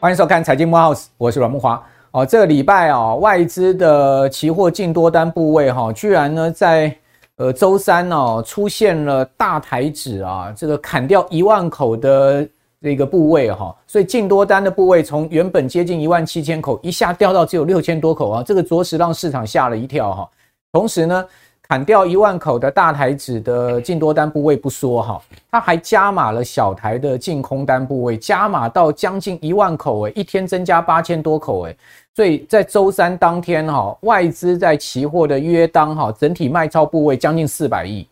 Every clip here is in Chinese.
欢迎收看财经慕 House，我是阮木华。哦，这个礼拜啊、外资的期货净多单部位哈、居然呢在呃周三哦出现了大台指啊，这个砍掉一万口的这个部位哈、所以净多单的部位从原本接近一万七千口，一下掉到只有六千多口啊，这个着实让市场吓了一跳哈、同时呢，砍掉一万口的大台子的净多单部位不说哈，它还加码了小台的净空单部位，加码到将近一万口诶，一天增加八千多口诶。所以在周三当天，哈，外资在期货的约当，哈，整体卖超部位将近四百亿，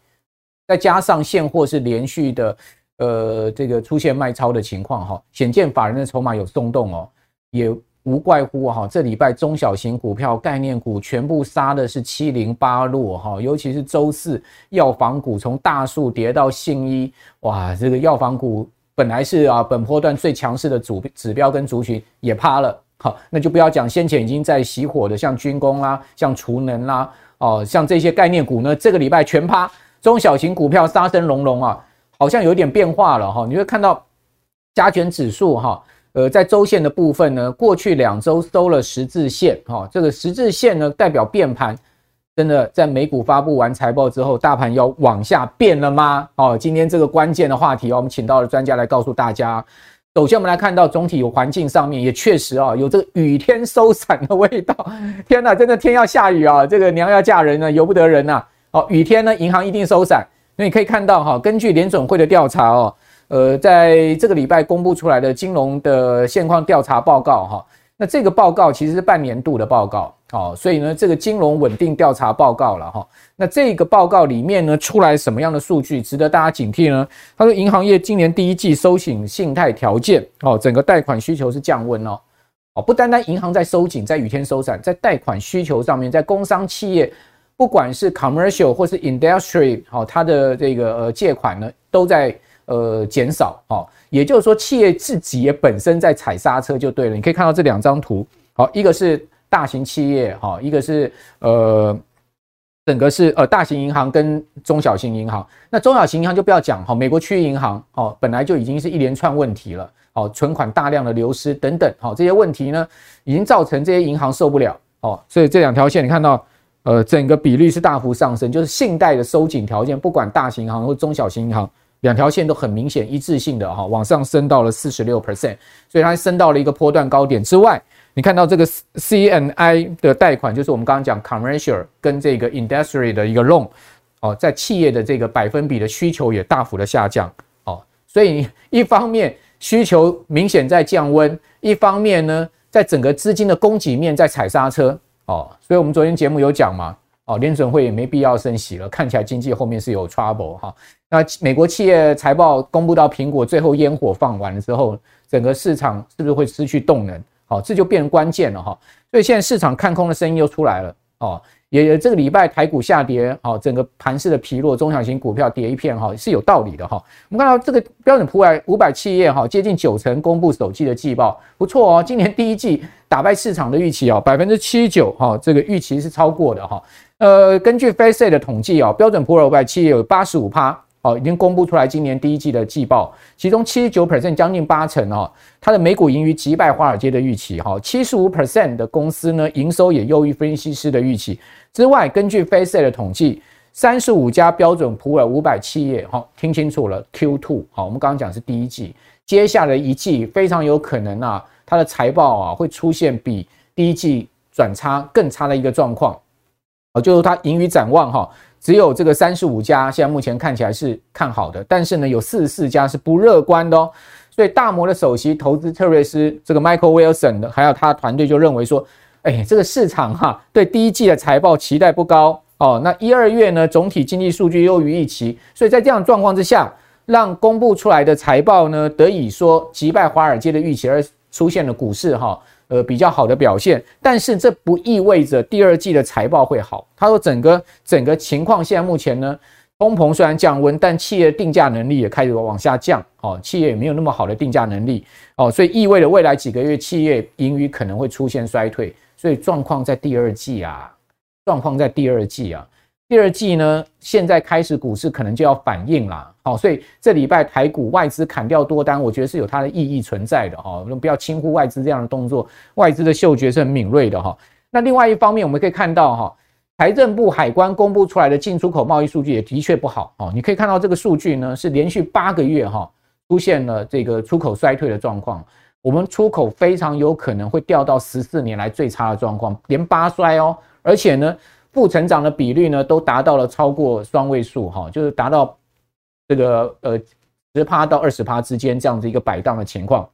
再加上现货是连续的，呃，这个出现卖超的情况，哈，显见法人的筹码有松动哦，也无怪乎哈，这礼拜中小型股票、概念股全部杀的是七零八落，哈，尤其是周四药房股从大树跌到信一，哇，这个药房股本来是啊本波段最强势的主指标跟族群也趴了。好，那就不要讲先前已经在熄火的，像军工啦、像储能啦，哦，像这些概念股呢，这个礼拜全趴，中小型股票杀声隆隆啊，好像有点变化了哈。你会看到加权指数哈，呃，在周线的部分呢，过去两周收了十字线哈，这个十字线呢代表变盘，真的在美股发布完财报之后，大盘要往下变了吗？哦，今天这个关键的话题，我们请到了专家来告诉大家。首先，我们来看到总体有环境上面也确实啊，有这个雨天收伞的味道。天哪，真的天要下雨啊！这个娘要嫁人呢，由不得人呐。哦，雨天呢，银行一定收伞。那你可以看到哈，根据联准会的调查哦，呃，在这个礼拜公布出来的金融的现况调查报告哈，那这个报告其实是半年度的报告。哦，所以呢，这个金融稳定调查报告了哈，那这个报告里面呢，出来什么样的数据值得大家警惕呢？他说，银行业今年第一季收紧信贷条件，哦，整个贷款需求是降温哦，哦，不单单银行在收紧，在雨天收伞，在贷款需求上面，在工商企业，不管是 commercial 或是 industry，哦，它的这个呃借款呢，都在呃减少，哦，也就是说，企业自己也本身在踩刹车就对了。你可以看到这两张图，好，一个是。大型企业哈，一个是呃，整个是呃大型银行跟中小型银行。那中小型银行就不要讲哈，美国区域银行哦，本来就已经是一连串问题了，哦，存款大量的流失等等，好，这些问题呢，已经造成这些银行受不了哦，所以这两条线你看到，呃，整个比率是大幅上升，就是信贷的收紧条件，不管大型银行或中小型银行，两条线都很明显一致性的哈，往上升到了四十六 percent，所以它升到了一个波段高点之外。你看到这个 C N I 的贷款，就是我们刚刚讲 commercial 跟这个 industry 的一个 loan 哦，在企业的这个百分比的需求也大幅的下降哦，所以一方面需求明显在降温，一方面呢，在整个资金的供给面在踩刹车哦，所以我们昨天节目有讲嘛，哦，联准会也没必要升息了，看起来经济后面是有 trouble 哈。那美国企业财报公布到苹果最后烟火放完了之后，整个市场是不是会失去动能？好，这就变成关键了哈，所以现在市场看空的声音又出来了哦，也这个礼拜台股下跌，好，整个盘势的疲弱，中小型股票跌一片哈，是有道理的哈。我们看到这个标准普尔五百企业哈，接近九成公布首季的季报，不错哦，今年第一季打败市场的预期哦，百分之七十九哈，这个预期是超过的哈。呃，根据 Face 的统计哦，标准普尔五百企业有八十五趴。哦，已经公布出来今年第一季的季报，其中七十九 percent 将近八成哦，它的每股盈余击败华尔街的预期哈，七十五 percent 的公司呢营收也优于分析师的预期。之外，根据 Face 的统计，三十五家标准普尔五百企业，哈，听清楚了 Q two 好，我们刚刚讲是第一季，接下来一季非常有可能啊，它的财报啊会出现比第一季转差更差的一个状况，啊，就是它盈余展望哈。只有这个三十五家，现在目前看起来是看好的，但是呢，有四十四家是不乐观的哦。所以大摩的首席投资特瑞斯这个 Michael Wilson 的，还有他团队就认为说，哎，这个市场哈对第一季的财报期待不高哦。那一二月呢，总体经济数据优于预期，所以在这样状况之下，让公布出来的财报呢得以说击败华尔街的预期，而出现了股市哈。呃，比较好的表现，但是这不意味着第二季的财报会好。他说，整个整个情况现在目前呢，通膨虽然降温，但企业定价能力也开始往下降。哦，企业也没有那么好的定价能力。哦，所以意味着未来几个月企业盈余可能会出现衰退。所以状况在第二季啊，状况在第二季啊，第二季呢，现在开始股市可能就要反应啦。好，所以这礼拜台股外资砍掉多单，我觉得是有它的意义存在的哈。我们不要轻忽外资这样的动作，外资的嗅觉是很敏锐的哈。那另外一方面，我们可以看到哈，财政部海关公布出来的进出口贸易数据也的确不好哦。你可以看到这个数据呢，是连续八个月哈出现了这个出口衰退的状况。我们出口非常有可能会掉到十四年来最差的状况，连八衰哦，而且呢。负成长的比率呢，都达到了超过双位数，哈，就是达到这个呃十趴到二十趴之间这样子一个摆荡的情况。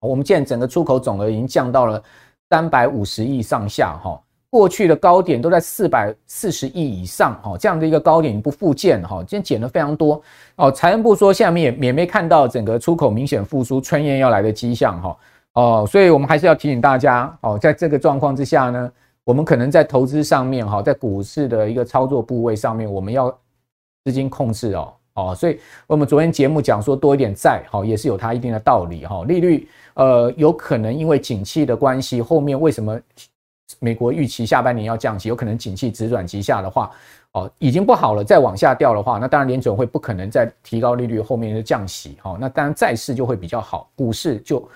我们现在整个出口总额已经降到了三百五十亿上下，哈，过去的高点都在四百四十亿以上，哈，这样的一个高点不复见，哈，今天减了非常多。哦，财政部说下面也也没看到整个出口明显复苏、春燕要来的迹象，哈，哦，所以我们还是要提醒大家，哦，在这个状况之下呢。我们可能在投资上面哈，在股市的一个操作部位上面，我们要资金控制哦哦，所以我们昨天节目讲说多一点债哈，也是有它一定的道理哈。利率呃有可能因为景气的关系，后面为什么美国预期下半年要降息？有可能景气直转急下的话哦，已经不好了，再往下掉的话，那当然联准会不可能再提高利率，后面就降息哈，那当然债市就会比较好，股市就。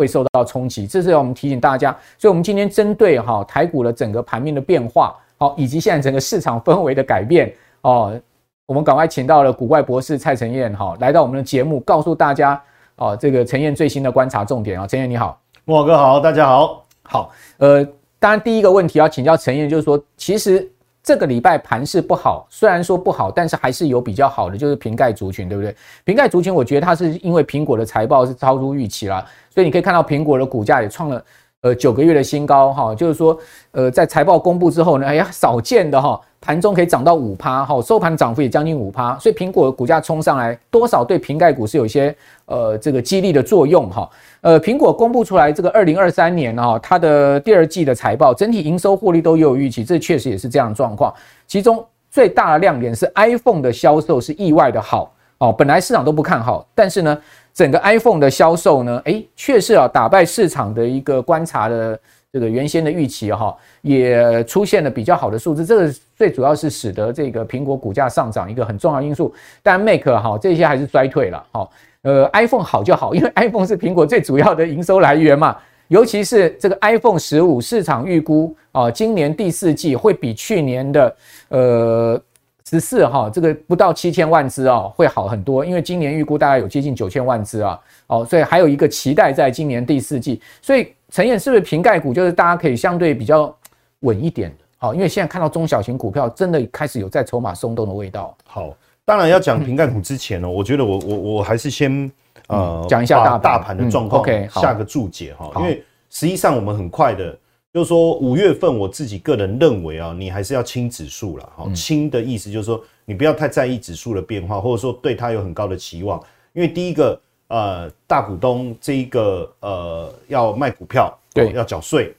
会受到冲击，这是要我们提醒大家。所以，我们今天针对哈台股的整个盘面的变化，好，以及现在整个市场氛围的改变哦，我们赶快请到了古怪博士蔡晨彦哈来到我们的节目，告诉大家哦这个陈彦最新的观察重点啊。陈彦你好，莫哥好，大家好，好，呃，当然第一个问题要请教陈彦，就是说其实。这个礼拜盘势不好，虽然说不好，但是还是有比较好的，就是瓶盖族群，对不对？瓶盖族群，我觉得它是因为苹果的财报是超出预期了，所以你可以看到苹果的股价也创了呃九个月的新高哈，就是说呃在财报公布之后呢，哎呀少见的哈。盘中可以涨到五趴，哈，收盘涨幅也将近五趴，所以苹果的股价冲上来，多少对瓶盖股是有些呃这个激励的作用，哈，呃，苹果公布出来这个二零二三年啊，它的第二季的财报，整体营收获利都有预期，这确实也是这样的状况。其中最大的亮点是 iPhone 的销售是意外的好，哦，本来市场都不看好，但是呢，整个 iPhone 的销售呢，诶，确实啊打败市场的一个观察的。这个原先的预期哈，也出现了比较好的数字，这个最主要是使得这个苹果股价上涨一个很重要因素。但 Mac 哈这些还是衰退了哈。呃，iPhone 好就好，因为 iPhone 是苹果最主要的营收来源嘛。尤其是这个 iPhone 十五市场预估啊，今年第四季会比去年的呃。十四哈，这个不到七千万只哦，会好很多，因为今年预估大概有接近九千万只啊，哦，所以还有一个期待在今年第四季，所以陈燕是不是苹概股就是大家可以相对比较稳一点的？好，因为现在看到中小型股票真的开始有在筹码松动的味道。好，当然要讲苹概股之前呢，我觉得我我我还是先呃讲一下大大盘的状况，OK，下个注解哈，因为实际上我们很快的。就是说五月份我自己个人认为啊，你还是要轻指数了。好，轻的意思就是说你不要太在意指数的变化，或者说对它有很高的期望。因为第一个呃大股东这一个呃要卖股票，对，要缴税。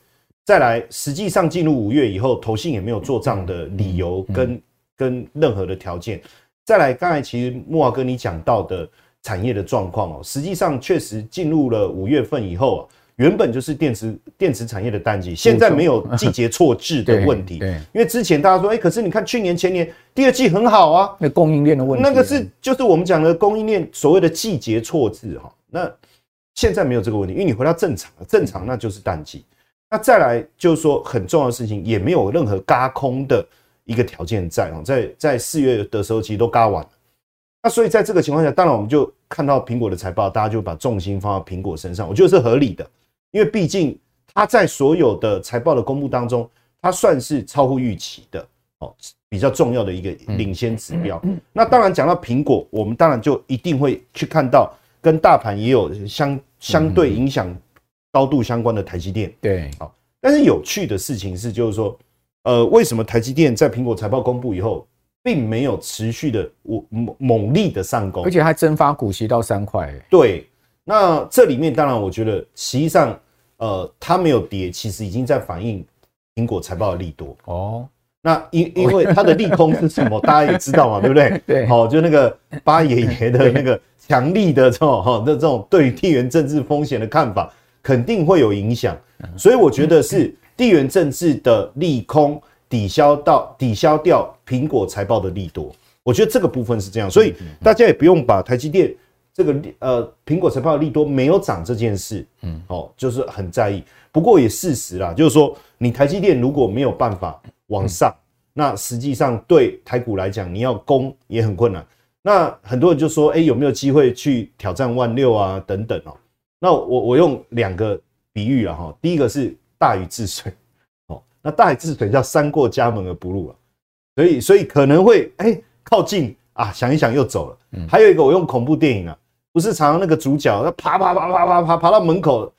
再来，实际上进入五月以后，投信也没有做账的理由跟跟任何的条件。再来，刚才其实慕驊哥你讲到的产业的状况哦，实际上确实进入了五月份以后啊。原本就是电池电池产业的淡季，现在没有季节错置的问题。对，因为之前大家说，哎，可是你看去年前年第二季很好啊，那供应链的问题，那个是就是我们讲的供应链所谓的季节错置哈。那现在没有这个问题，因为你回到正常，正常那就是淡季。那再来就是说很重要的事情，也没有任何嘎空的一个条件在啊，在在四月的时候其实都嘎完了。那所以在这个情况下，当然我们就看到苹果的财报，大家就把重心放到苹果身上，我觉得是合理的。因为毕竟它在所有的财报的公布当中，它算是超乎预期的哦，比较重要的一个领先指标。那当然讲到苹果，我们当然就一定会去看到跟大盘也有相相对影响高度相关的台积电。对，好。但是有趣的事情是，就是说，呃，为什么台积电在苹果财报公布以后，并没有持续的我猛猛力的上攻，而且还增发股息到三块。对。那这里面当然，我觉得实际上，呃，它没有跌，其实已经在反映苹果财报的利多哦。那因因为它的利空是什么，大家也知道嘛，对不对？对，好，就那个巴爷爷的那个强力的这种哈，那这种对于地缘政治风险的看法，肯定会有影响。所以我觉得是地缘政治的利空抵消到抵消掉苹果财报的利多。我觉得这个部分是这样，所以大家也不用把台积电这个呃苹果财报利多没有涨这件事，嗯，哦，就是很在意。不过也事实啦，就是说你台积电如果没有办法往上，那实际上对台股来讲，你要攻也很困难。那很多人就说，哎，有没有机会去挑战万六啊？等等哦。那我我用两个比喻啊哈，第一个是大禹治水，哦，那大禹治水叫三过家门而不入啊，所以所以可能会哎。靠近啊，想一想又走了。嗯，还有一个我用恐怖电影啊，不是常常那个主角他爬爬爬爬爬爬爬到门口，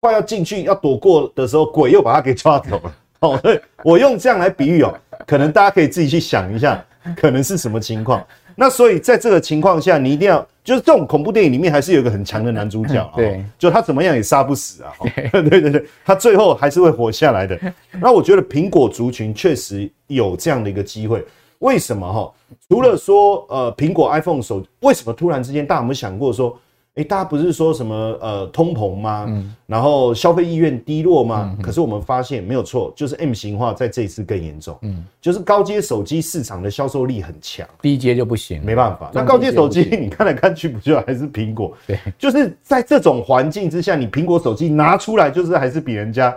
快要进去要躲过的时候，鬼又把他给抓走了。哦，对，我用这样来比喻哦，可能大家可以自己去想一下，可能是什么情况。那所以在这个情况下，你一定要就是这种恐怖电影里面还是有一个很强的男主角，对，就他怎么样也杀不死啊。对 对对，他最后还是会活下来的。那我觉得苹果族群确实有这样的一个机会。为什么哈？除了说呃，苹果 iPhone 手为什么突然之间，大家有没有想过说，诶，大家不是说什么呃通膨吗？嗯。然后消费意愿低落吗？可是我们发现没有错，就是 M 型化在这一次更严重。嗯。就是高阶手机市场的销售力很强，低阶就不行，没办法。那高阶手机你看来看去不就还是苹果？对。就是在这种环境之下，你苹果手机拿出来就是还是比人家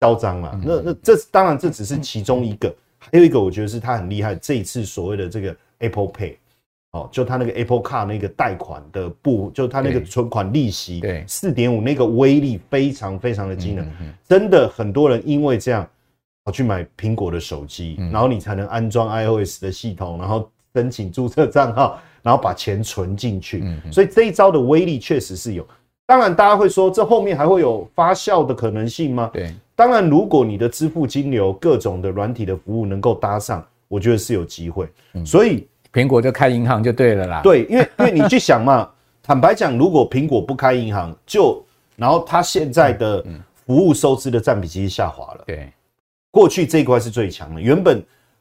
嚣张嘛。那那这当然这只是其中一个。还有一个，我觉得是他很厉害。这一次所谓的这个 Apple Pay，哦，就他那个 Apple Card 那个贷款的部，就他那个存款利息，对，四点五那个威力非常非常的惊人。真的很多人因为这样跑去买苹果的手机，然后你才能安装 iOS 的系统，然后申请注册账号，然后把钱存进去。所以这一招的威力确实是有。当然，大家会说，这后面还会有发酵的可能性吗？对。当然，如果你的支付金流各种的软体的服务能够搭上，我觉得是有机会。嗯、所以苹果就开银行就对了啦。对，因为因为你去想嘛，坦白讲，如果苹果不开银行，就然后它现在的服务收支的占比其实下滑了。对，过去这一块是最强的，原本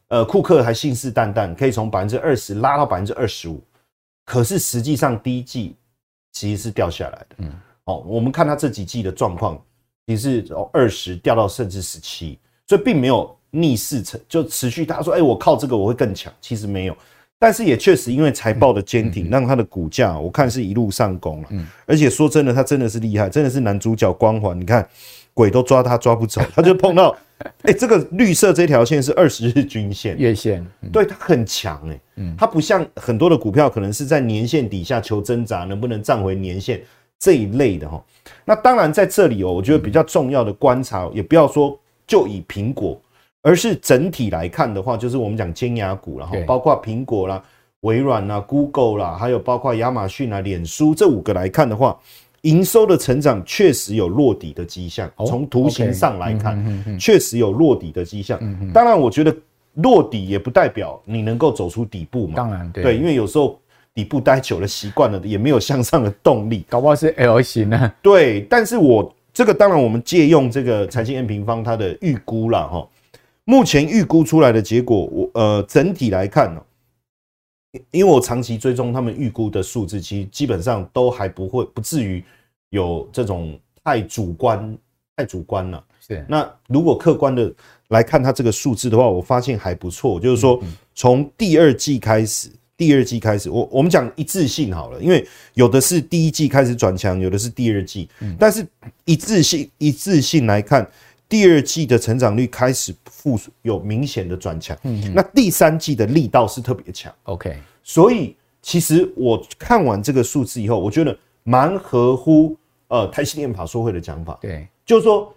呃库克还信誓旦旦可以从百分之二十拉到百分之二十五，可是实际上第一季其实是掉下来的。嗯，哦，我们看它这几季的状况。其实是从二十掉到甚至十七，所以并没有逆势成，就持续。他说：“哎，我靠这个我会更强。”其实没有，但是也确实因为财报的坚挺，让它的股价我看是一路上攻了。嗯，而且说真的，他真的是厉害，真的是男主角光环。你看，鬼都抓他抓不走，他就碰到，哎，这个绿色这条线是二十日均线。月线，对，它很强哎，嗯，它不像很多的股票可能是在年线底下求挣扎，能不能站回年线这一类的哈。那当然，在这里哦，我觉得比较重要的观察，也不要说就以苹果，而是整体来看的话，就是我们讲尖牙股，然后包括苹果啦、微软啦、Google 啦，还有包括亚马逊啦、脸书这五个来看的话，营收的成长确实有落底的迹象。从图形上来看，确实有落底的迹象。当然，我觉得落底也不代表你能够走出底部嘛。当然，对，因为有时候。底部待久了，习惯了，也没有向上的动力，搞不好是 L 型呢。对，但是我这个当然，我们借用这个财经 N 平方它的预估啦哈。目前预估出来的结果，我呃整体来看呢，因为我长期追踪他们预估的数字，其实基本上都还不会不至于有这种太主观太主观了。是。那如果客观的来看它这个数字的话，我发现还不错，就是说从第二季开始。第二季开始，我我们讲一致性好了，因为有的是第一季开始转强，有的是第二季，但是一致性一致性来看，第二季的成长率开始复苏，有明显的转强，嗯，那第三季的力道是特别强，OK，所以其实我看完这个数字以后，我觉得蛮合乎呃台积电法说会的讲法，对，就是说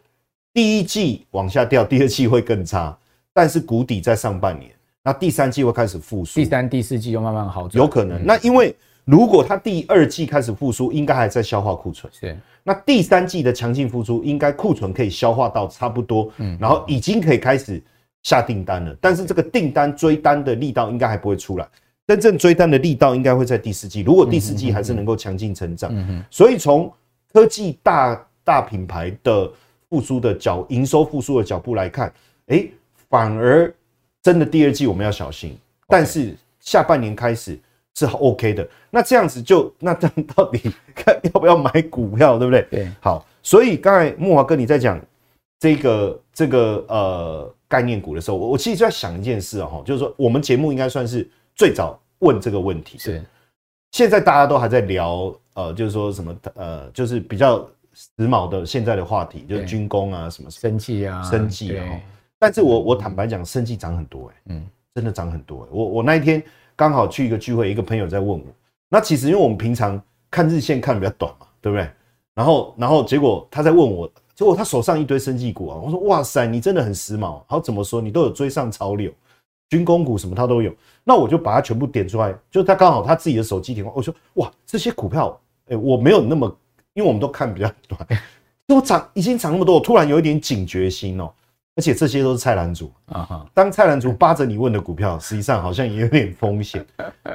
第一季往下掉，第二季会更差，但是谷底在上半年。那第三季会开始复苏，第三、第四季就慢慢好转，有可能。那因为如果它第二季开始复苏，应该还在消化库存。是。那第三季的强劲复苏，应该库存可以消化到差不多，嗯，然后已经可以开始下订单了。但是这个订单追单的力道应该还不会出来，真正追单的力道应该会在第四季。如果第四季还是能够强劲成长，嗯哼。所以从科技大大品牌的复苏的脚营收复苏的脚步来看，哎，反而。真的第二季我们要小心，但是下半年开始是 OK 的。那这样子就那这样到底看要不要买股票，对不对？对，好。所以刚才木华哥你在讲这个这个呃概念股的时候，我我其实就在想一件事哦，就是说我们节目应该算是最早问这个问题。是，现在大家都还在聊，呃，就是说什么，呃，就是比较时髦的现在的话题，就是军工啊，什么生计啊，生计啊。但是我我坦白讲，生计涨很多哎，嗯，真的涨很多哎。我我那一天刚好去一个聚会，一个朋友在问我，那其实因为我们平常看日线看的比较短嘛，对不对？然后然后结果他在问我。结果他手上一堆生技股啊，我说哇塞，你真的很时髦。好，怎么说？你都有追上潮流，军工股什么他都有。那我就把它全部点出来，就他刚好他自己的手机电话，我说哇，这些股票，哎，我没有那么，因为我们都看比较短，就涨已经涨那么多，我突然有一点警觉心哦。而且这些都是菜篮族啊哈，当菜篮族扒着你问的股票，实际上好像也有点风险。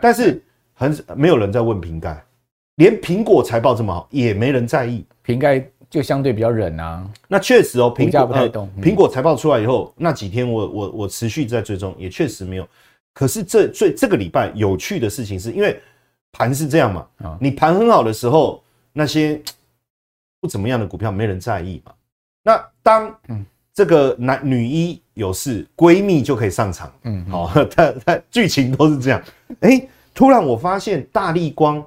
但是很没有人在问瓶盖，连苹果财报这么好，也没人在意瓶盖。就相对比较忍啊，那确实哦，苹果不太懂。苹果财报出来以后，那几天我我我持续在追踪，也确实没有。可是这最这个礼拜有趣的事情是，因为盘是这样嘛，你盘很好的时候，那些不怎么样的股票没人在意嘛。那当这个男女一有事，闺蜜就可以上场。嗯，好，它它剧情都是这样。哎，突然我发现大立光，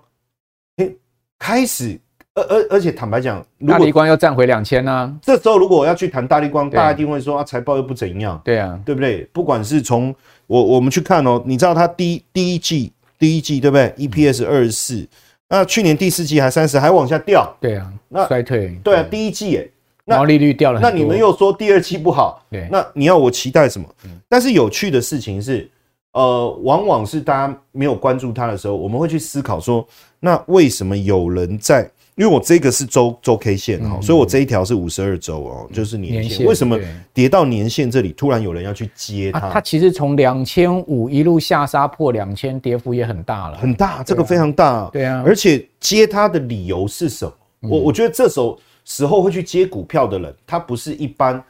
哎，开始。而而而且坦白讲，大立光要站回两千呢。这时候如果我要去谈大立光，大家一定会说啊，财报又不怎样。对啊，对不对？不管是从我我们去看哦，你知道它第一第一季第一季对不对？EPS 二十四，那去年第四季还三十，还往下掉。对啊，那衰退。对啊，第一季哎，毛利率掉了。那你们又说第二期不好，对，那你要我期待什么？但是有趣的事情是，呃，往往是大家没有关注它的时候，我们会去思考说，那为什么有人在？因为我这个是周周 K 线哈，所以我这一条是五十二周哦，就是年线。为什么跌到年线这里，突然有人要去接它？它其实从两千五一路下杀破两千，跌幅也很大了，很大，这个非常大。对啊，而且接它的理由是什么？我我觉得这时候时候会去接股票的人，他不是一般，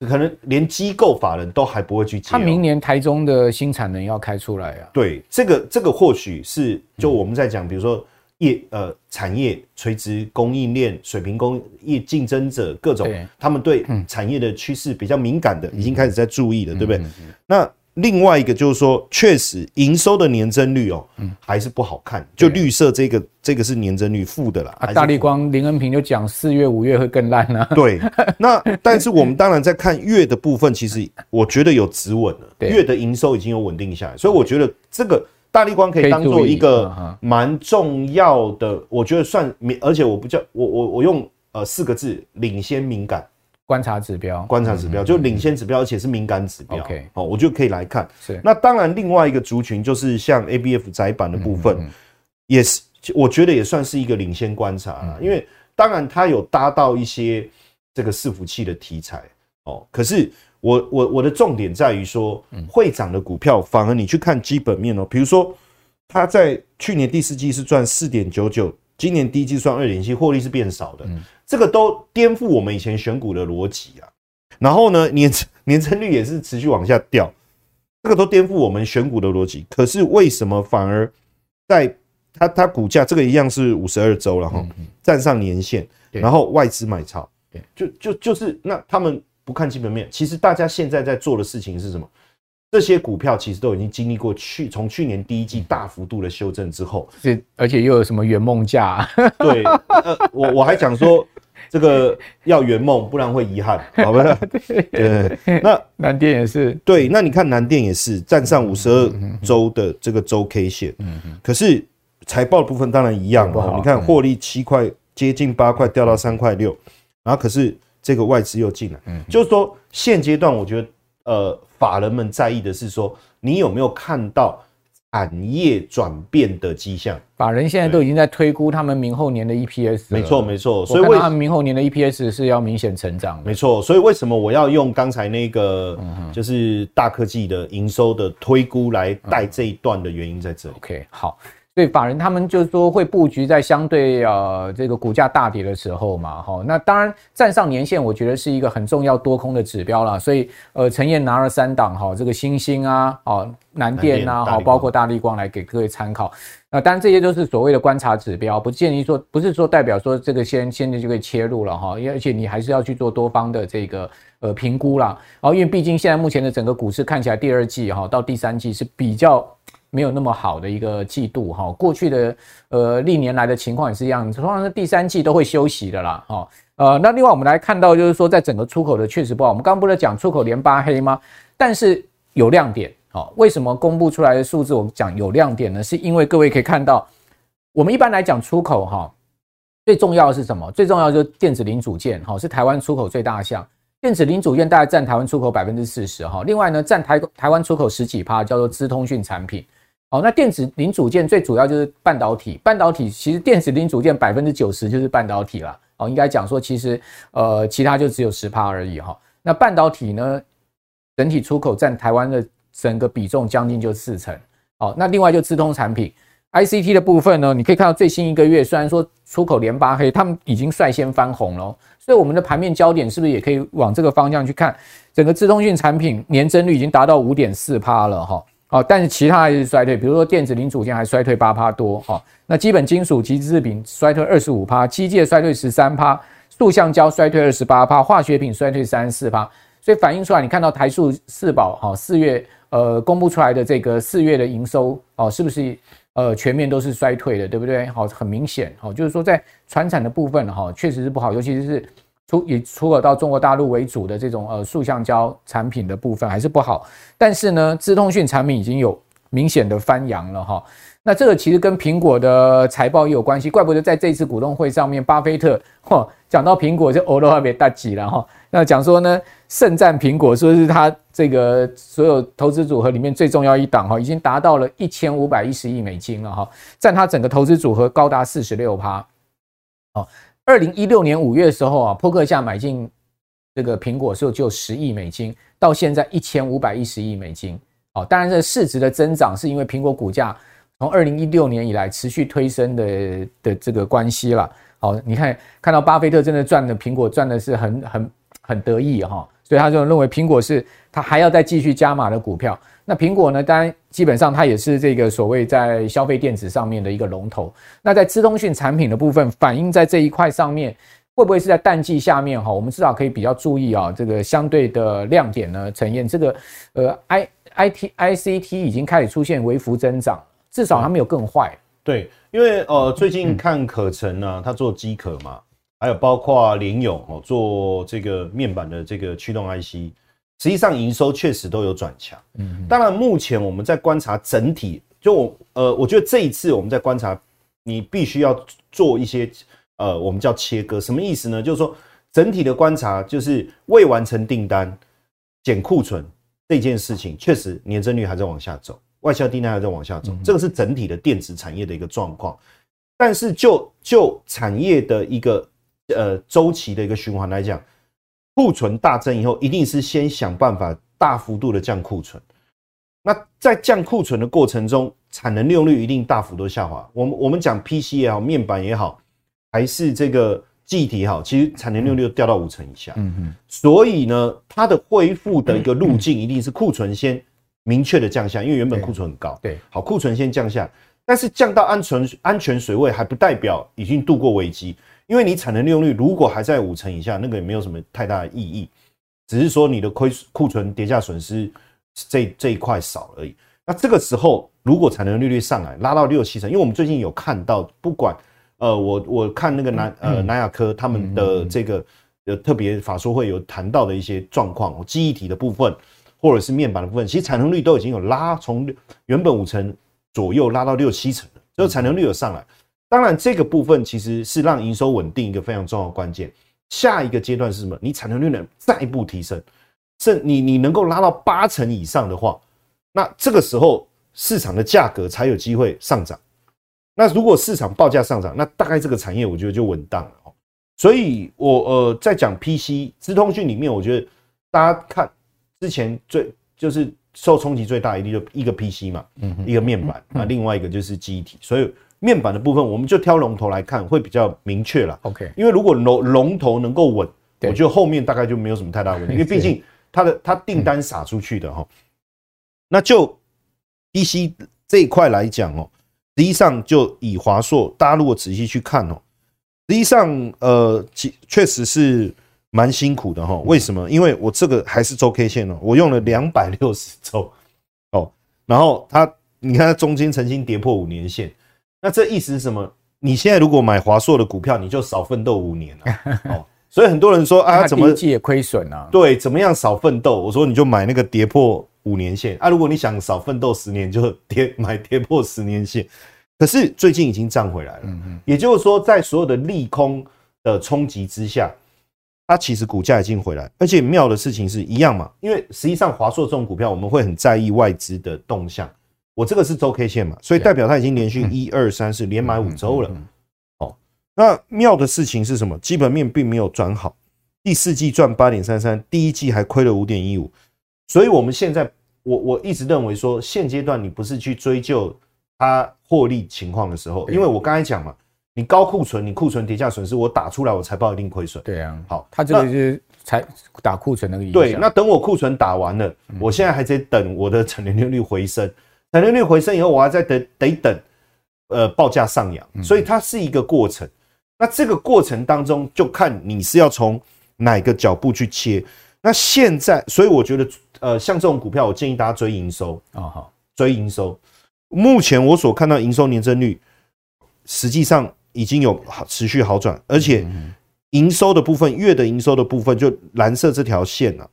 可能连机构法人都还不会去接。他明年台中的新产能要开出来啊。对，这个这个或许是就我们在讲，比如说。业呃产业垂直供应链水平工业竞争者各种，他们对产业的趋势比较敏感的，已经开始在注意了，对不对？那另外一个就是说，确实营收的年增率哦，还是不好看。就绿色这个这个是年增率负的啦。大立光林恩平就讲四月五月会更烂啊。对，那 但是我们当然在看月的部分，其实我觉得有止稳了，月的营收已经有稳定下来，所以我觉得这个。大立光可以当做一个蛮重要的，我觉得算，而且我不叫我我我用呃四个字，领先敏感观察指标，观察指标就领先指标，而且是敏感指标。OK，好，我就可以来看。是，那当然另外一个族群就是像 ABF 窄板的部分，也是我觉得也算是一个领先观察啦，因为当然它有搭到一些这个伺服器的题材。哦，可是。我我我的重点在于说，会涨的股票，反而你去看基本面哦。比如说，它在去年第四季是赚四点九九，今年第一季赚二点七，获利是变少的，这个都颠覆我们以前选股的逻辑啊。然后呢，年 年增率也是持续往下掉，这个都颠覆我们选股的逻辑。可是为什么反而在它它股价这个一样是五十二周了哈，站上年线，然后外资买超，就就就是那他们。不看基本面，其实大家现在在做的事情是什么？这些股票其实都已经经历过去从去年第一季大幅度的修正之后，是而且又有什么圆梦价？对，呃，我我还讲说这个要圆梦，不然会遗憾，好吧？对，对，那南电也是。对，那你看南电也是站上五十二周的这个周 K 线，嗯嗯，可是财报的部分当然一样哦，你看获利七块接近八块掉到三块六，然后可是。这个外资又进来，嗯，就是说现阶段我觉得，呃，法人们在意的是说，你有没有看到产业转变的迹象？法人现在都已经在推估他们明后年的 EPS，没错没错，所以为他们明后年的 EPS 是要明显成长，没错。所以为什么我要用刚才那个，就是大科技的营收的推估来带这一段的原因在这里。OK，好。所以法人他们就是说会布局在相对呃这个股价大跌的时候嘛，哈，那当然站上年线，我觉得是一个很重要多空的指标啦。所以呃，陈燕拿了三档哈，这个星星啊，哦南电啊，好，包括大立光来给各位参考。那当然这些都是所谓的观察指标，不建议说不是说代表说这个先现在就可以切入了哈，而且你还是要去做多方的这个呃评估啦。然后因为毕竟现在目前的整个股市看起来第二季哈到第三季是比较。没有那么好的一个季度哈，过去的呃历年来的情况也是一样，通常是第三季都会休息的啦哈。呃，那另外我们来看到就是说，在整个出口的确实不好。我们刚刚不是讲出口连八黑吗？但是有亮点哈。为什么公布出来的数字我们讲有亮点呢？是因为各位可以看到，我们一般来讲出口哈，最重要的是什么？最重要就是电子零组件哈，是台湾出口最大项。电子零组件大概占台湾出口百分之四十哈。另外呢，占台台湾出口十几趴，叫做资通讯产品。好，那电子零组件最主要就是半导体。半导体其实电子零组件百分之九十就是半导体了。哦，应该讲说其实呃其他就只有十趴而已哈。那半导体呢，整体出口占台湾的整个比重将近就四成。好，那另外就资通产品 ICT 的部分呢，你可以看到最新一个月虽然说出口连八黑，他们已经率先翻红了。所以我们的盘面焦点是不是也可以往这个方向去看？整个资通讯产品年增率已经达到五点四趴了哈。哦，但是其他还是衰退，比如说电子零组件还衰退八趴多，哈、那基本金属及制品衰退二十五趴，机械衰退十三趴，塑橡胶衰退二十八趴，化学品衰退三十四趴，所以反映出来，你看到台塑四宝哈四月呃公布出来的这个四月的营收哦，是不是呃全面都是衰退的，对不对？好、很明显，好、哦，就是说在传产的部分哈，确、实是不好，尤其是。出以出口到中国大陆为主的这种呃塑橡胶产品的部分还是不好，但是呢，资通讯产品已经有明显的翻扬了哈。那这个其实跟苹果的财报也有关系，怪不得在这次股东会上面，巴菲特嚯讲到苹果就欧罗还没大吉了哈。那讲说呢，盛赞苹果，说是他这个所有投资组合里面最重要一档哈，已经达到了一千五百一十亿美金了哈，占他整个投资组合高达四十六趴，哦。二零一六年五月的时候啊，扑克价买进这个苹果的时候就十亿美金，到现在一千五百一十亿美金。哦，当然这市值的增长是因为苹果股价从二零一六年以来持续推升的的这个关系了。好，你看看到巴菲特真的赚的苹果赚的是很很很得意哈，所以他就认为苹果是他还要再继续加码的股票。那苹果呢？当然，基本上它也是这个所谓在消费电子上面的一个龙头。那在资通讯产品的部分，反映在这一块上面，会不会是在淡季下面哈？我们至少可以比较注意啊，这个相对的亮点呢，呈现这个呃，I I T I C T 已经开始出现微幅增长，至少它没有更坏。对，因为呃，最近看可成呢、啊，它做机壳嘛，还有包括联咏哦，做这个面板的这个驱动 IC。实际上营收确实都有转强，嗯，当然目前我们在观察整体，就我呃，我觉得这一次我们在观察，你必须要做一些呃，我们叫切割，什么意思呢？就是说整体的观察，就是未完成订单减库存这件事情，确实年增率还在往下走，外销订单还在往下走，这个是整体的电子产业的一个状况。但是就就产业的一个呃周期的一个循环来讲。库存大增以后，一定是先想办法大幅度的降库存。那在降库存的过程中，产能利用率一定大幅度下滑。我们我们讲 PC 也好，面板也好，还是这个记忆体也好，其实产能利用率掉到五成以下。嗯嗯。所以呢，它的恢复的一个路径一定是库存先明确的降下，因为原本库存很高。对。好，库存先降下，但是降到安全安全水位，还不代表已经度过危机。因为你产能利用率如果还在五成以下，那个也没有什么太大的意义，只是说你的亏库存跌价损失这这一块少而已。那这个时候如果产能利率上来拉到六七成，因为我们最近有看到，不管呃我我看那个南呃南亚科他们的这个呃特别法说会有谈到的一些状况，记忆体的部分或者是面板的部分，其实产能率都已经有拉从原本五成左右拉到六七成了，所以产能率有上来。当然，这个部分其实是让营收稳定一个非常重要的关键。下一个阶段是什么？你产能率能再一步提升，甚你你能够拉到八成以上的话，那这个时候市场的价格才有机会上涨。那如果市场报价上涨，那大概这个产业我觉得就稳当了。所以我呃在讲 PC 资通讯里面，我觉得大家看之前最就是受冲击最大一定就一个 PC 嘛，一个面板，那另外一个就是记忆体，所以面板的部分我们就挑龙头来看会比较明确了。OK，因为如果龙龙头能够稳，我觉得后面大概就没有什么太大问题，因为毕竟它的它订单撒出去的哈，那就 PC 这一块来讲哦，实际上就以华硕，大家如果仔细去看哦，实际上呃，确确实是。蛮辛苦的哈，为什么？因为我这个还是周 K 线哦，我用了两百六十周。哦，然后它，你看它中间曾经跌破五年线，那这意思是什么？你现在如果买华硕的股票，你就少奋斗五年了哦。所以很多人说啊，怎么季也亏损啊？对，怎么样少奋斗？我说你就买那个跌破五年线啊。如果你想少奋斗十年，就跌买跌破十年线。可是最近已经涨回来了，也就是说，在所有的利空的冲击之下。它其实股价已经回来，而且妙的事情是一样嘛，因为实际上华硕这种股票，我们会很在意外资的动向。我这个是周 K 线嘛，所以代表它已经连续一二三四连买五周了。哦，那妙的事情是什么？基本面并没有转好，第四季赚八点三三，第一季还亏了五点一五。所以我们现在，我我一直认为说，现阶段你不是去追究它获利情况的时候，因为我刚才讲嘛。你高库存，你库存跌价损失，我打出来，我财报一定亏损。对啊，好，它这个是才打库存那个意思。对，那等我库存打完了，我现在还在等我的产能利率回升，产能利率回升以后，我还在等得等，呃，报价上扬，所以它是一个过程。那这个过程当中，就看你是要从哪个脚步去切。那现在，所以我觉得，呃，像这种股票，我建议大家追营收啊，好，追营收。目前我所看到营收年增率，实际上。已经有好持续好转，而且营收的部分，月的营收的部分，就蓝色这条线啊，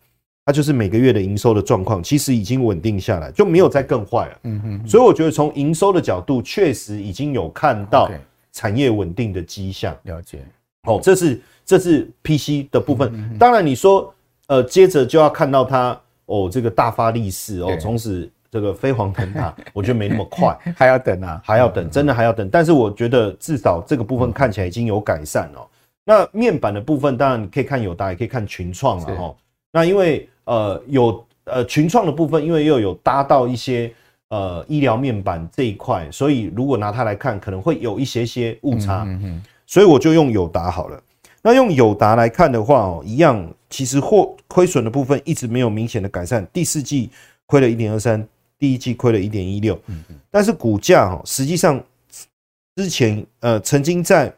它就是每个月的营收的状况，其实已经稳定下来，就没有再更坏了。嗯嗯，所以我觉得从营收的角度，确实已经有看到产业稳定的迹象。了解。哦，这是这是 PC 的部分。当然你说，呃，接着就要看到它哦，这个大发利市哦，从此。这个飞黄腾达，我觉得没那么快，还要等啊，还要等，真的还要等。但是我觉得至少这个部分看起来已经有改善了。那面板的部分，当然你可以看友达，也可以看群创了哈。那因为呃有呃群创的部分，因为又有搭到一些呃医疗面板这一块，所以如果拿它来看，可能会有一些些误差。所以我就用友达好了。那用友达来看的话哦，一样，其实货亏损的部分一直没有明显的改善。第四季亏了一点二三。第一季亏了一点一六，但是股价哦，实际上之前呃曾经在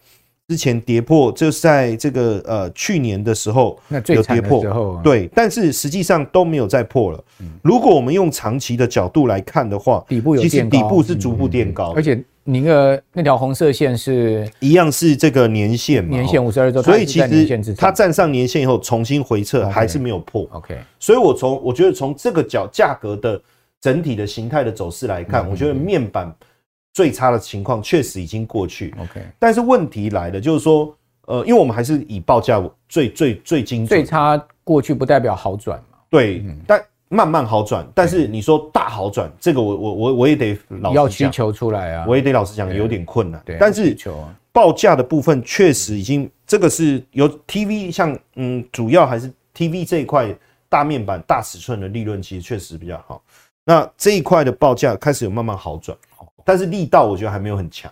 之前跌破，就是在这个呃去年的时候有跌破，对，但是实际上都没有再破了。如果我们用长期的角度来看的话，底部有其实底部是逐步垫高，而且你那个那条红色线是一样是这个年线嘛，年线五十二周，所以其实它站上年线以后重新回撤还是没有破。OK，所以我从我觉得从这个角价格的。整体的形态的走势来看，我觉得面板最差的情况确实已经过去。OK，但是问题来了，就是说，呃，因为我们还是以报价最最最精准，最差过去不代表好转嘛。对，但慢慢好转。但是你说大好转，这个我我我我也得老，要需求出来啊，我也得老实讲有点困难。对，但是报价的部分确实已经，这个是由 TV 像嗯，主要还是 TV 这一块大面板大尺寸的利润，其实确实比较好。那这一块的报价开始有慢慢好转，但是力道我觉得还没有很强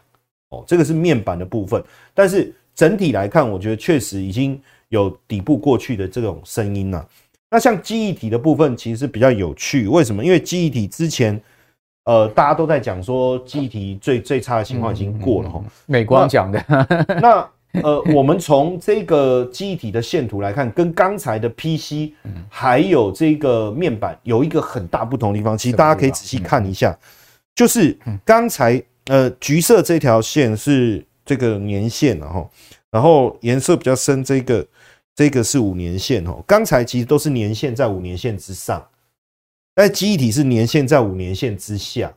哦。这个是面板的部分，但是整体来看，我觉得确实已经有底部过去的这种声音了。那像记忆体的部分，其实是比较有趣。为什么？因为记忆体之前，呃，大家都在讲说记忆体最最差的情况已经过了哈。美光讲的那。呃，我们从这个记忆体的线图来看，跟刚才的 PC 还有这个面板有一个很大不同的地方。其实大家可以仔细看一下，就是刚才呃橘色这条线是这个年线，然后然后颜色比较深这个这个是五年线哦。刚才其实都是年线在五年线之上，但记忆体是年线在五年线之下，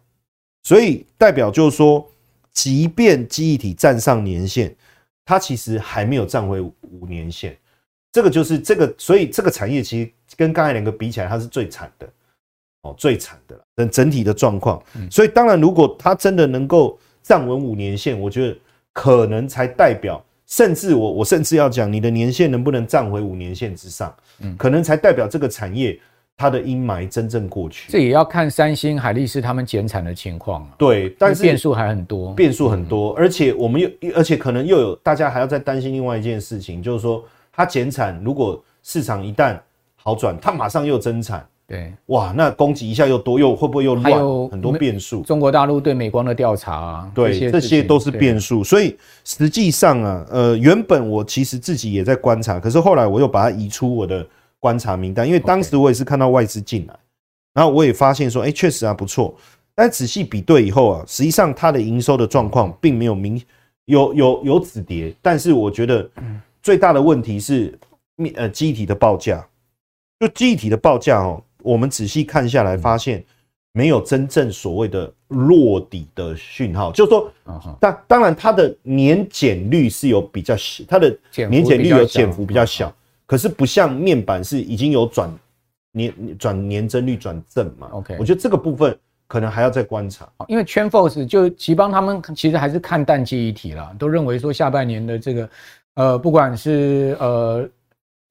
所以代表就是说，即便记忆体站上年线。它其实还没有站回五年线，这个就是这个，所以这个产业其实跟刚才两个比起来，它是最惨的哦，最惨的了。等整体的状况，所以当然，如果它真的能够站稳五年线，我觉得可能才代表，甚至我我甚至要讲，你的年限能不能站回五年线之上，可能才代表这个产业它的阴霾真正过去。这也要看三星、海力士他们减产的情况啊。对，但是变数还很多，变数很多，而且我们又，而且可能又有大家还要再担心另外一件事情，就是说它减产，如果市场一旦好转，它马上又增产。对，哇，那供给一下又多，又会不会又乱？很多变数。中国大陆对美光的调查啊，对，这些，都是变数。所以实际上啊，呃，原本我其实自己也在观察，可是后来我又把它移出我的观察名单，因为当时我也是看到外资进来，然后我也发现说，哎，确实啊不错。但仔细比对以后啊，实际上它的营收的状况并没有明有有有止跌，但是我觉得最大的问题是面呃记忆体的报价，就记忆体的报价哦。我们仔细看下来，发现没有真正所谓的落底的讯号，就是说，当当然它的年减率是有比较小，它的年减率有减幅比较小，可是不像面板是已经有转年转年增率转正嘛。OK，我觉得这个部分可能还要再观察，因为 TrendForce 就奇邦他们其实还是看淡记忆体了，都认为说下半年的这个呃，不管是呃。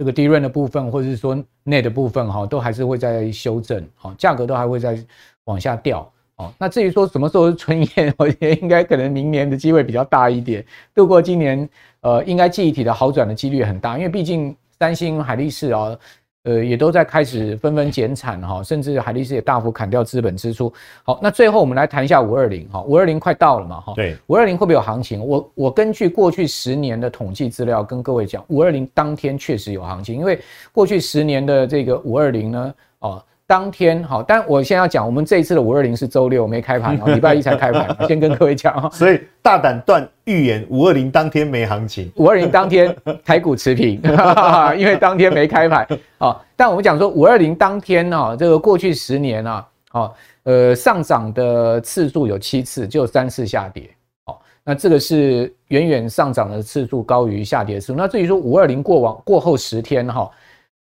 这个低润的部分，或者是说内的部分，哈，都还是会在修正，好，价格都还会再往下掉，哦。那至于说什么时候是春宴，我觉得应该可能明年的机会比较大一点。度过今年，呃，应该记忆体的好转的几率很大，因为毕竟三星、海力士啊。呃，也都在开始纷纷减产哈，甚至海力士也大幅砍掉资本支出。好，那最后我们来谈一下五二零哈，五二零快到了嘛哈。对，五二零会不会有行情？我我根据过去十年的统计资料跟各位讲，五二零当天确实有行情，因为过去十年的这个五二零呢，哦。当天好，但我现在要讲，我们这一次的五二零是周六没开盘，礼拜一才开盘，先跟各位讲。所以大胆断预言，五二零当天没行情，五二零当天台股持平，因为当天没开盘。好，但我们讲说五二零当天呢，这个过去十年啊，好，呃，上涨的次数有七次，就有三次下跌。好，那这个是远远上涨的次数高于下跌的次数。那至于说五二零过往过后十天哈。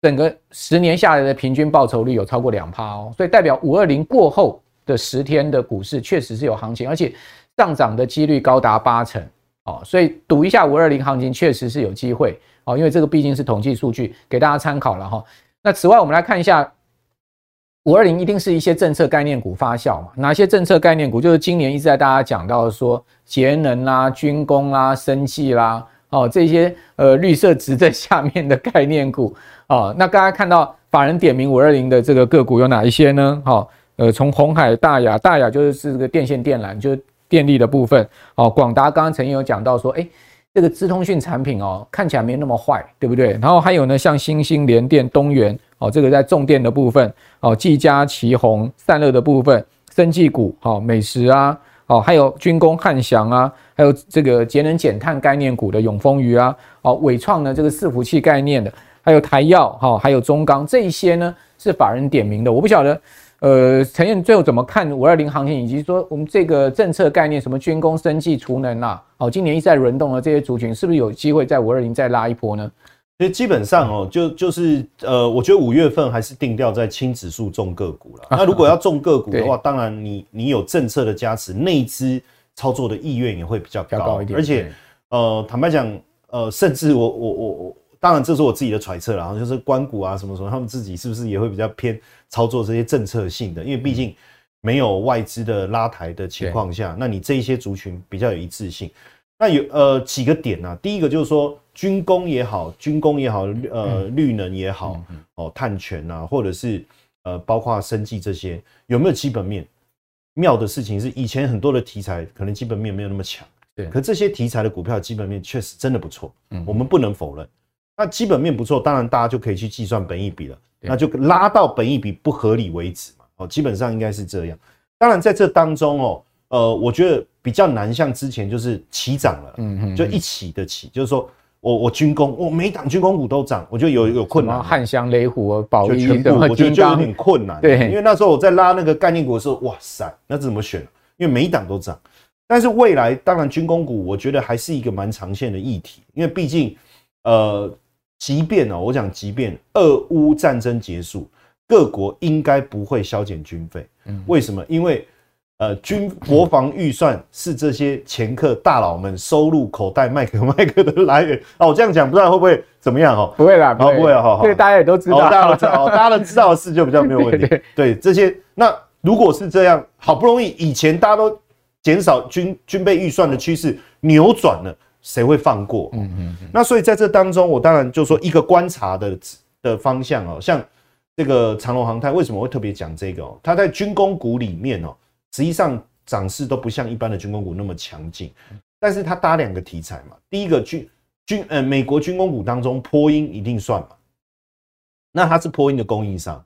整个十年下来的平均报酬率有超过两趴哦，所以代表五二零过后的十天的股市确实是有行情，而且上涨的几率高达八成哦，所以赌一下五二零行情确实是有机会哦，因为这个毕竟是统计数据，给大家参考了哈。那此外，我们来看一下五二零一定是一些政策概念股发酵嘛？哪些政策概念股？就是今年一直在大家讲到说节能啦、军工啦、生技啦。哦，这些呃绿色执政下面的概念股哦，那刚才看到法人点名五二零的这个个股有哪一些呢？好、哦，呃，从红海、大亚、大亚就是是这个电线电缆，就是电力的部分。哦，广达刚刚曾经有讲到说，哎，这个资通讯产品哦，看起来没那么坏，对不对？然后还有呢，像欣兴、联电、东元，哦，这个在重电的部分，哦，技嘉、奇鋐、散热的部分，生技股，好、哦，美食啊。哦，还有军工汉翔啊，还有这个节能减碳概念股的永丰余啊，哦，纬创呢这个伺服器概念的，还有台燿哈，还有中钢这一些呢是法人点名的，我不晓得，呃，陈燕最后怎么看五二零行情，以及说我们这个政策概念，什么军工、生技、储能啊，哦，今年一再轮动的这些族群，是不是有机会在五二零再拉一波呢？所以基本上哦，就就是呃，我觉得五月份还是定调在轻指数重个股了。那如果要重个股的话，当然你你有政策的加持，内资操作的意愿也会比较高一点。而且呃，坦白讲，呃，甚至我我我我，当然这是我自己的揣测了，然后就是关股啊什么什么，他们自己是不是也会比较偏操作这些政策性的？因为毕竟没有外资的拉抬的情况下，那你这一些族群比较有一致性。那有呃几个点啊，第一个就是说。军工也好，军工也好，呃，绿能也好，哦，碳权啊，或者是呃，包括生技这些，有没有基本面？妙的事情是，以前很多的题材可能基本面没有那么强，对，可这些题材的股票基本面确实真的不错，嗯，我们不能否认。那基本面不错，当然大家就可以去计算本益比了，那就拉到本益比不合理为止嘛，哦，基本上应该是这样。当然在这当中哦，呃，我觉得比较难，像之前就是齐涨了，嗯嗯，就一起的起，就是说。我我军工，我每档军工股都涨，我觉得有有困难。汉翔、雷虎、宝一全部，我觉得就有点困难。对，因为那时候我在拉那个概念股的时候，哇塞，那怎么选？因为每一档都涨。但是未来当然军工股，我觉得还是一个蛮长线的议题，因为毕竟，呃，即便哦，我讲即便俄乌战争结束，各国应该不会削减军费。嗯，为什么？因为呃，军国防预算是这些前客大佬们收入口袋麦克麦克的来源啊！我这样讲不知道会不会怎么样哦？不会啦，不会啊，哈，对，大家也都知道，大家都知道，大家都知道的事就比较没有问题。对，这些，那如果是这样，好不容易以前大家都减少军军备预算的趋势扭转了，谁会放过？嗯嗯。那所以在这当中，我当然就说一个观察的的方向哦，像这个长隆航太为什么会特别讲这个哦？它在军工股里面哦。实际上涨势都不像一般的军工股那么强劲，但是它搭两个题材嘛。第一个军军呃美国军工股当中波音一定算嘛，那它是波音的供应商。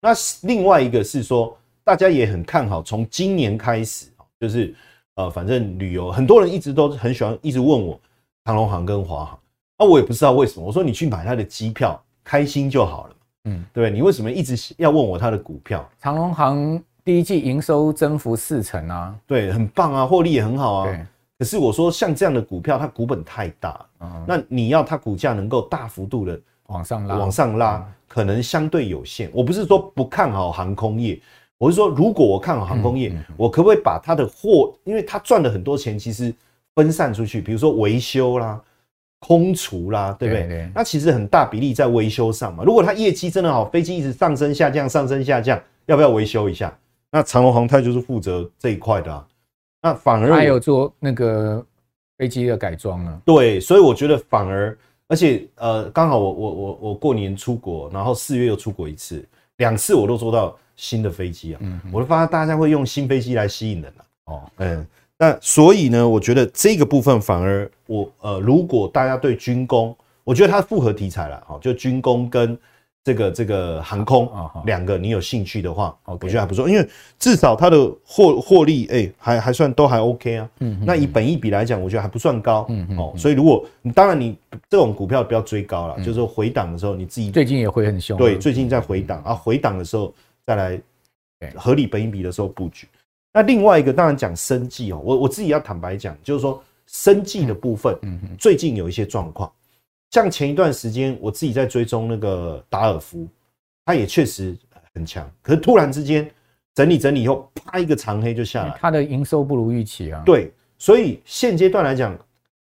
那另外一个是说，大家也很看好，从今年开始就是呃反正旅游很多人一直都很喜欢一直问我长隆航跟华航，那我也不知道为什么。我说你去买它的机票，开心就好了，嗯，对，你为什么一直要问我它的股票？长隆航。第一季营收增幅四成啊，对，很棒啊，获利也很好啊。对，可是我说像这样的股票，它股本太大，嗯，那你要它股价能够大幅度的往上拉，往上拉，可能相对有限。我不是说不看好航空业，我是说如果我看好航空业，我可不可以把它的货，因为它赚了很多钱，其实分散出去，比如说维修啦、空厨啦，对不对？那其实很大比例在维修上嘛。如果它业绩真的好，飞机一直上升下降，上升下降，要不要维修一下？那长隆航太就是负责这一块的啊，那反而还有做那个飞机的改装呢。对，所以我觉得反而，而且呃，刚好我我我我过年出国，然后四月又出国一次，两次我都坐到新的飞机啊，嗯，我都发现大家会用新飞机来吸引人了。哦，嗯，那所以呢，我觉得这个部分反而我呃，如果大家对军工，我觉得它复合题材了，哈，就军工跟。这个这个航空两个你有兴趣的话，我觉得还不错，因为至少它的获获利哎还还算都还 OK 啊。嗯，那以本益比来讲，我觉得还不算高。嗯哦，所以如果你当然你这种股票不要追高了，就是说回档的时候你自己最近也会很凶。对，最近在回档啊，回档的时候再来合理本益比的时候布局。那另外一个当然讲生计哦，我我自己要坦白讲，就是说生计的部分，嗯最近有一些状况。像前一段时间，我自己在追踪那个达尔夫，它也确实很强。可是突然之间整理整理以后，啪一个长黑就下来。它的营收不如预期啊。对，所以现阶段来讲，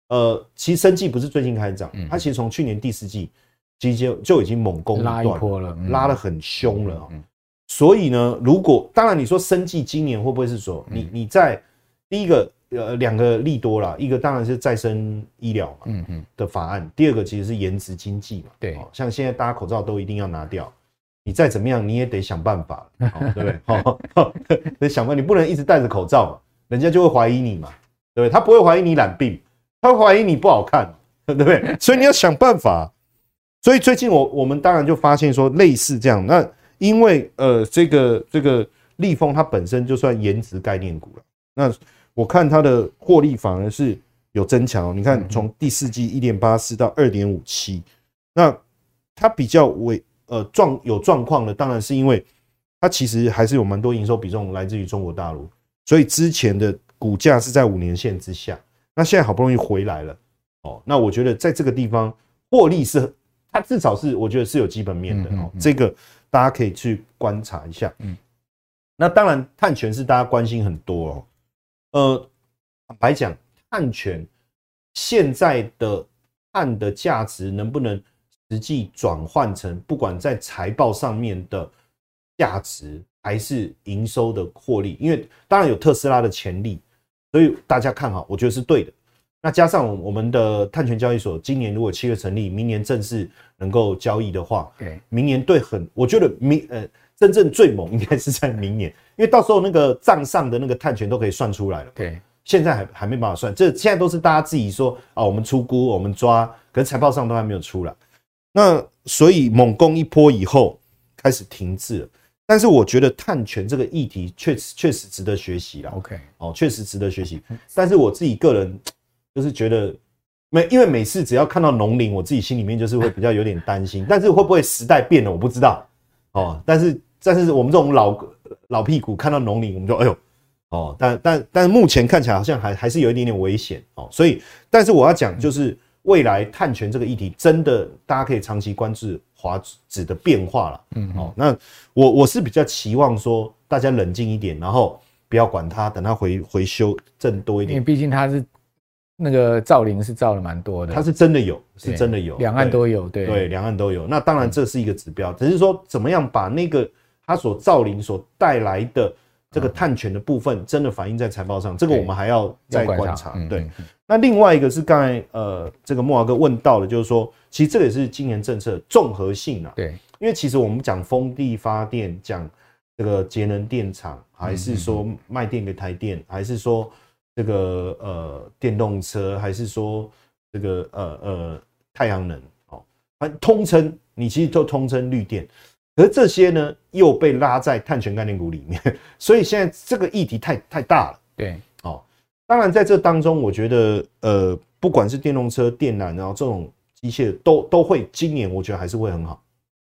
呃，其实生技不是最近开始涨，它其实从去年第四季，其实就就已经猛攻拉一波了，拉得很凶了。所以呢，如果当然你说生技今年会不会是说你你在第一个？呃，两个利多啦，一个当然是再生医疗嘛，嗯嗯的法案，第二个其实是颜值经济嘛，对，像现在大家口罩都一定要拿掉，你再怎么样你也得想办法，对不对？好，得想办法，你不能一直戴着口罩嘛，人家就会怀疑你嘛，对不对？他不会怀疑你染病，他会怀疑你不好看，对不对？所以你要想办法。所以最近我我们当然就发现说类似这样，那因为呃这个这个立丰它本身就算颜值概念股了，那。我看它的获利反而是有增强，哦你看从第四季一点八四到二点五七，那它比较为呃状有状况的，当然是因为它其实还是有蛮多营收比重来自于中国大陆，所以之前的股价是在五年线之下，那现在好不容易回来了，哦，那我觉得在这个地方获利是它至少是我觉得是有基本面的哦，这个大家可以去观察一下，嗯，那当然碳权是大家关心很多哦。呃，坦白讲，碳权现在的碳的价值能不能实际转换成不管在财报上面的价值，还是营收的获利？因为当然有特斯拉的潜力，所以大家看好，我觉得是对的。那加上我们的碳权交易所，今年如果七月成立，明年正式能够交易的话，对，明年对很，我觉得明呃。真正最猛应该是在明年，因为到时候那个账上的那个碳权都可以算出来了。对，现在还还没办法算，这现在都是大家自己说啊，我们出估，我们抓，可是财报上都还没有出来。那所以猛攻一波以后开始停滞了，但是我觉得碳权这个议题确实确实值得学习了。OK，哦，确实值得学习。但是我自己个人就是觉得每因为每次只要看到农林，我自己心里面就是会比较有点担心。但是会不会时代变了，我不知道。哦，但是但是我们这种老老屁股看到农林，我们就哎呦，哦，但但但是目前看起来好像还还是有一点点危险哦，所以但是我要讲就是未来碳权这个议题，真的大家可以长期关注华指的变化了，嗯，哦，那我我是比较期望说大家冷静一点，然后不要管它，等它回回修正多一点。因为毕竟它是那个造林是造了蛮多的，它是真的有，是真的有，两岸都有，对对，两岸都有。那当然这是一个指标，只是说怎么样把那个它所造林所带来的。这个碳权的部分真的反映在财报上，这个我们还要再观察。对，那另外一个是刚才呃，这个莫华哥问到的，就是说，其实这个也是今年政策综合性啊。对，因为其实我们讲风力发电，讲这个节能电厂，还是说卖电给台电，还是说这个呃电动车，还是说这个呃呃太阳能，哦，反正通称你其实都通称绿电。而这些呢，又被拉在碳权概念股里面，所以现在这个议题太太大了。对，哦，当然在这当中，我觉得，呃，不管是电动车、电缆，然后这种机械都都会，今年我觉得还是会很好，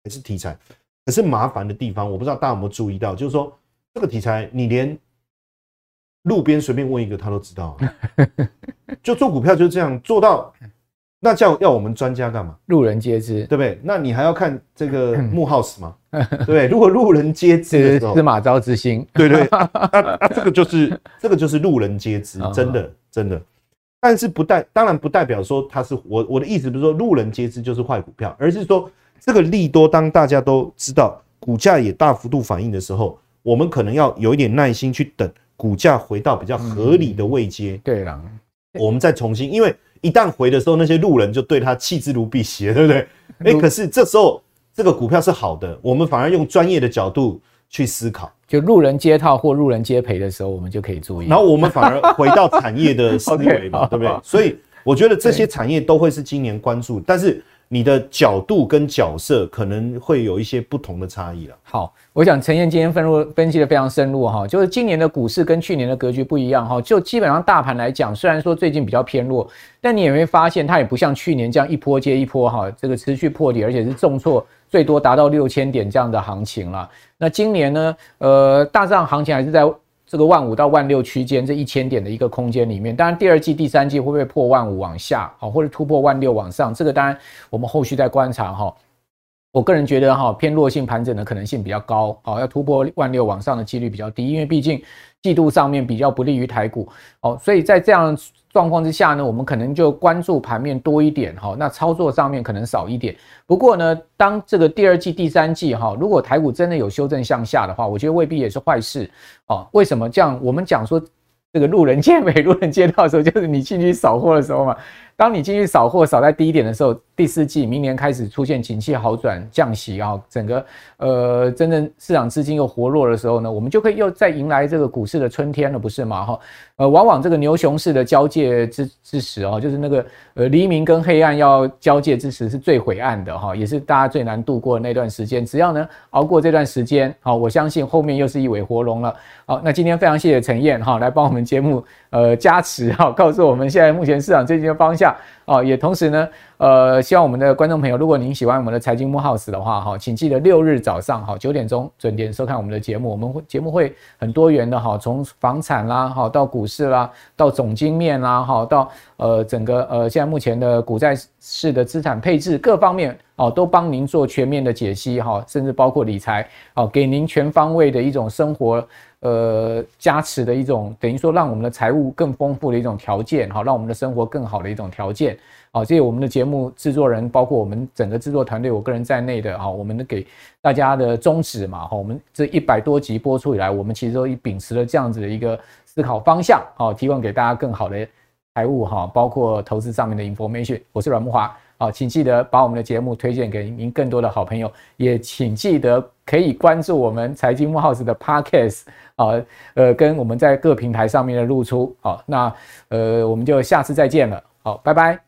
还是题材。可是麻烦的地方，我不知道大家有没有注意到，就是说这个题材，你连路边随便问一个，他都知道，就做股票就是这样做到。那叫要我们专家干嘛？路人皆知，对不对？那你还要看这个木 House 吗？对？如果路人皆知，司马昭之心，对对，那那这个就是这个就是路人皆知，真的真的。但是不代当然不代表说他是我我的意思，不是说路人皆知就是坏股票，而是说这个利多当大家都知道，股价也大幅度反应的时候，我们可能要有一点耐心去等股价回到比较合理的位阶。对了，我们再重新因为。一旦回的时候，那些路人就对他弃之如敝屣，对不对？哎、欸，可是这时候这个股票是好的，我们反而用专业的角度去思考，就路人接套或路人接赔的时候，我们就可以注意。然后我们反而回到产业的思维嘛，okay, 对不对？所以我觉得这些产业都会是今年关注，但是。你的角度跟角色可能会有一些不同的差异了。好，我想陈燕今天分入分析的非常深入哈，就是今年的股市跟去年的格局不一样哈。就基本上大盘来讲，虽然说最近比较偏弱，但你也会发现它也不像去年这样一波接一波哈，这个持续破底，而且是重挫最多达到六千点这样的行情了。那今年呢，呃，大致上行情还是在。这个万五到万六区间，这一千点的一个空间里面，当然第二季、第三季会不会破万五往下，好，或者突破万六往上，这个当然我们后续再观察哈。我个人觉得哈，偏弱性盘整的可能性比较高，好，要突破万六往上的几率比较低，因为毕竟季度上面比较不利于台股，哦，所以在这样状况之下呢，我们可能就关注盘面多一点哈，那操作上面可能少一点。不过呢，当这个第二季、第三季哈，如果台股真的有修正向下的话，我觉得未必也是坏事哦。为什么这样？我们讲说这个路人皆美、路人皆套的时候，就是你进去扫货的时候嘛。当你进去扫货扫在低点的时候，第四季明年开始出现景气好转、降息啊，整个呃真正市场资金又活络的时候呢，我们就可以又再迎来这个股市的春天了，不是吗？哈，呃，往往这个牛熊市的交界之之时啊，就是那个呃黎明跟黑暗要交界之时是最灰暗的哈，也是大家最难度过的那段时间。只要呢熬过这段时间，好，我相信后面又是一尾活龙了。好，那今天非常谢谢陈燕哈来帮我们节目呃加持哈，告诉我们现在目前市场最近的方向。哦，也同时呢，呃，希望我们的观众朋友，如果您喜欢我们的财经慕 House 的话，哈，请记得六日早上哈九点钟准点收看我们的节目。我们会节目会很多元的哈，从房产啦，哈，到股市啦，到总经面啦，哈，到呃整个呃现在目前的股债市的资产配置各方面哦，都帮您做全面的解析哈，甚至包括理财哦，给您全方位的一种生活。呃，加持的一种，等于说让我们的财务更丰富的一种条件，好，让我们的生活更好的一种条件，好，这些我们的节目制作人，包括我们整个制作团队，我个人在内的，啊，我们的给大家的宗旨嘛，哈，我们这一百多集播出以来，我们其实都秉持了这样子的一个思考方向，好，提供给大家更好的财务哈，包括投资上面的 information。我是阮慕华。好，请记得把我们的节目推荐给您更多的好朋友，也请记得可以关注我们财经慕 House 的 Podcast 啊，呃，跟我们在各平台上面的露出。好，那呃，我们就下次再见了。好，拜拜。